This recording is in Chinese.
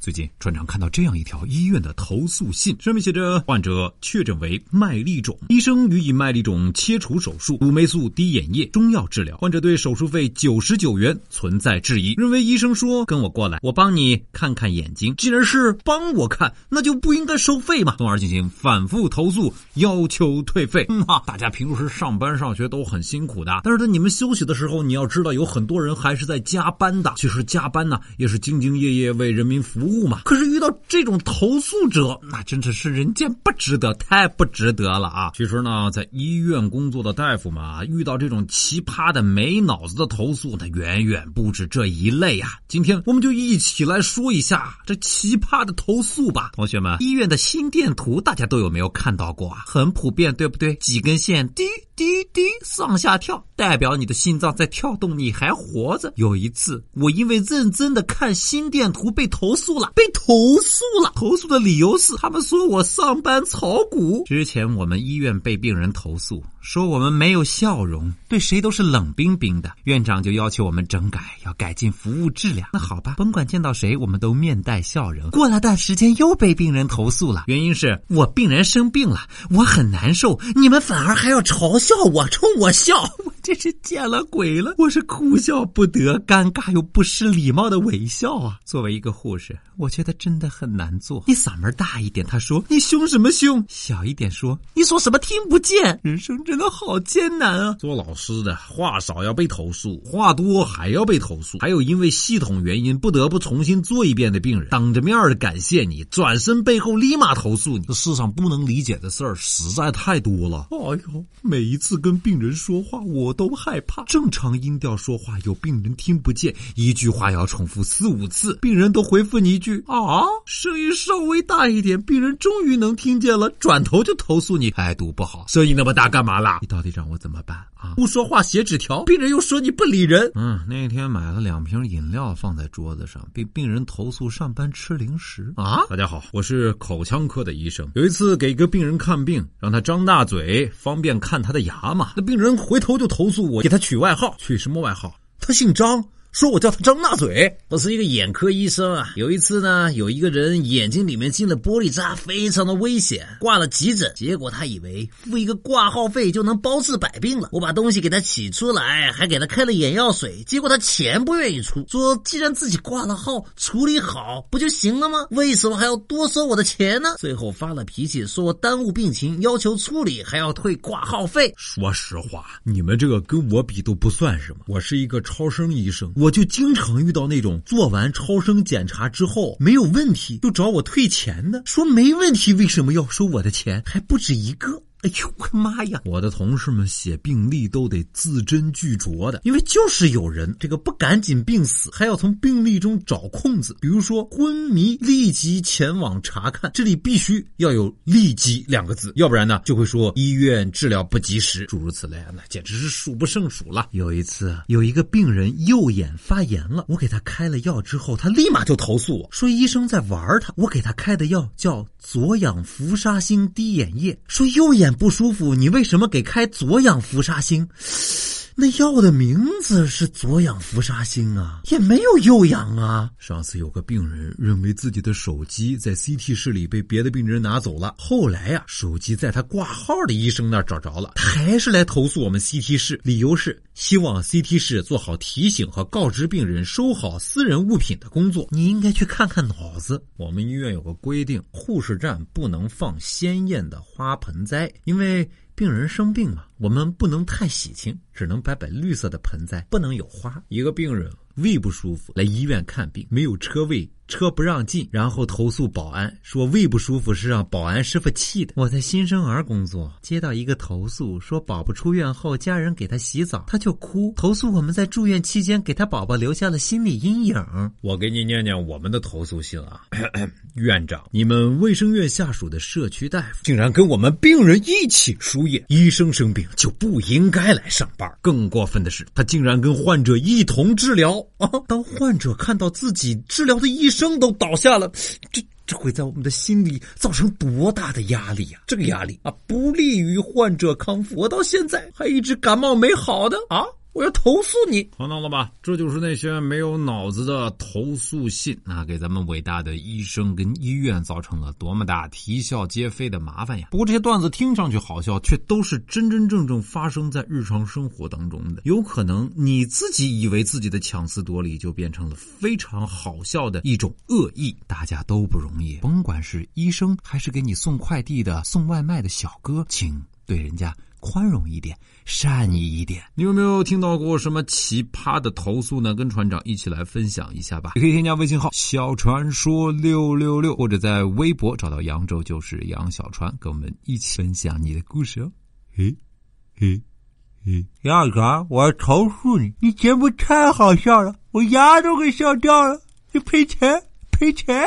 最近，船长看到这样一条医院的投诉信，上面写着：患者确诊为麦粒肿，医生予以麦粒肿切除手术，五霉素滴眼液，中药治疗。患者对手术费九十九元存在质疑，认为医生说跟我过来，我帮你看看眼睛，既然是帮我看，那就不应该收费嘛，从而进行反复投诉，要求退费。嗯哈，大家平时上班上学都很辛苦的，但是在你们休息的时候，你要知道有很多人还是在加班的。其实加班呢，也是兢兢业业为人民服务。物嘛，可是遇到这种投诉者，那真的是人间不值得，太不值得了啊！其实呢，在医院工作的大夫嘛，遇到这种奇葩的没脑子的投诉，那远远不止这一类啊。今天我们就一起来说一下这奇葩的投诉吧。同学们，医院的心电图大家都有没有看到过啊？很普遍，对不对？几根线滴滴滴上下跳，代表你的心脏在跳动，你还活着。有一次，我因为认真的看心电图被投诉了。被投诉了，投诉的理由是他们说我上班炒股。之前我们医院被病人投诉。说我们没有笑容，对谁都是冷冰冰的。院长就要求我们整改，要改进服务质量。那好吧，甭管见到谁，我们都面带笑容。过了段时间，又被病人投诉了，原因是我病人生病了，我很难受，你们反而还要嘲笑笑我，冲我笑，真是见了鬼了。我是哭笑不得，尴尬又不失礼貌的微笑啊。作为一个护士，我觉得真的很难做。你嗓门大一点，他说你凶什么凶？小一点说，你说什么听不见？人生。真的好艰难啊！做老师的话少要被投诉，话多还要被投诉。还有因为系统原因不得不重新做一遍的病人，当着面的感谢你，转身背后立马投诉你。这世上不能理解的事儿实在太多了。哎呦，每一次跟病人说话我都害怕，正常音调说话有病人听不见，一句话要重复四五次，病人都回复你一句啊，声音稍微大一点，病人终于能听见了，转头就投诉你态度不好，声音那么大干嘛啦？你到底让我怎么办啊？不说话写纸条，病人又说你不理人。嗯，那天买了两瓶饮料放在桌子上，被病人投诉上班吃零食啊！大家好，我是口腔科的医生。有一次给一个病人看病，让他张大嘴，方便看他的牙嘛。那病人回头就投投诉我，给他取外号，取什么外号？他姓张。说我叫他张大嘴，我是一个眼科医生啊。有一次呢，有一个人眼睛里面进了玻璃渣，非常的危险，挂了急诊。结果他以为付一个挂号费就能包治百病了。我把东西给他取出来，还给他开了眼药水。结果他钱不愿意出，说既然自己挂了号，处理好不就行了吗？为什么还要多收我的钱呢？最后发了脾气，说我耽误病情，要求处理还要退挂号费。说实话，你们这个跟我比都不算什么。我是一个超声医生。我就经常遇到那种做完超声检查之后没有问题，就找我退钱的，说没问题，为什么要收我的钱？还不止一个。哎呦我的妈呀！我的同事们写病历都得字斟句酌的，因为就是有人这个不赶紧病死，还要从病历中找空子，比如说昏迷立即前往查看，这里必须要有“立即”两个字，要不然呢就会说医院治疗不及时，诸如此类，那简直是数不胜数了。有一次有一个病人右眼发炎了，我给他开了药之后，他立马就投诉我说医生在玩他。我给他开的药叫左氧氟沙星滴眼液，说右眼。不舒服，你为什么给开左氧氟沙星？那药的名字是左氧氟沙星啊，也没有右氧啊。上次有个病人认为自己的手机在 CT 室里被别的病人拿走了，后来呀，手机在他挂号的医生那儿找着了，还是来投诉我们 CT 室，理由是希望 CT 室做好提醒和告知病人收好私人物品的工作。你应该去看看脑子。我们医院有个规定，护士站不能放鲜艳的花盆栽，因为。病人生病嘛，我们不能太喜庆，只能摆摆绿色的盆栽，不能有花。一个病人胃不舒服来医院看病，没有车位。车不让进，然后投诉保安说胃不舒服是让保安师傅气的。我在新生儿工作，接到一个投诉，说宝宝出院后家人给他洗澡，他就哭，投诉我们在住院期间给他宝宝留下了心理阴影。我给你念念我们的投诉信啊，院长，你们卫生院下属的社区大夫竟然跟我们病人一起输液，医生生病就不应该来上班。更过分的是，他竟然跟患者一同治疗啊！当患者看到自己治疗的医生。生都倒下了，这这会在我们的心里造成多大的压力呀？这个压力啊，不利于患者康复。我到现在还一直感冒没好的啊。我要投诉你。看到了吧？这就是那些没有脑子的投诉信啊，给咱们伟大的医生跟医院造成了多么大啼笑皆非的麻烦呀！不过这些段子听上去好笑，却都是真真正正发生在日常生活当中的。有可能你自己以为自己的强词夺理，就变成了非常好笑的一种恶意。大家都不容易，甭管是医生还是给你送快递的、送外卖的小哥，请对人家。宽容一点，善意一点。你有没有听到过什么奇葩的投诉呢？跟船长一起来分享一下吧。可以添加微信号“小船说六六六”，或者在微博找到扬州就是杨小船，跟我们一起分享你的故事哦。嘿，嘿，嘿，杨小船，我要投诉你，你节目太好笑了，我牙都给笑掉了，你赔钱，赔钱。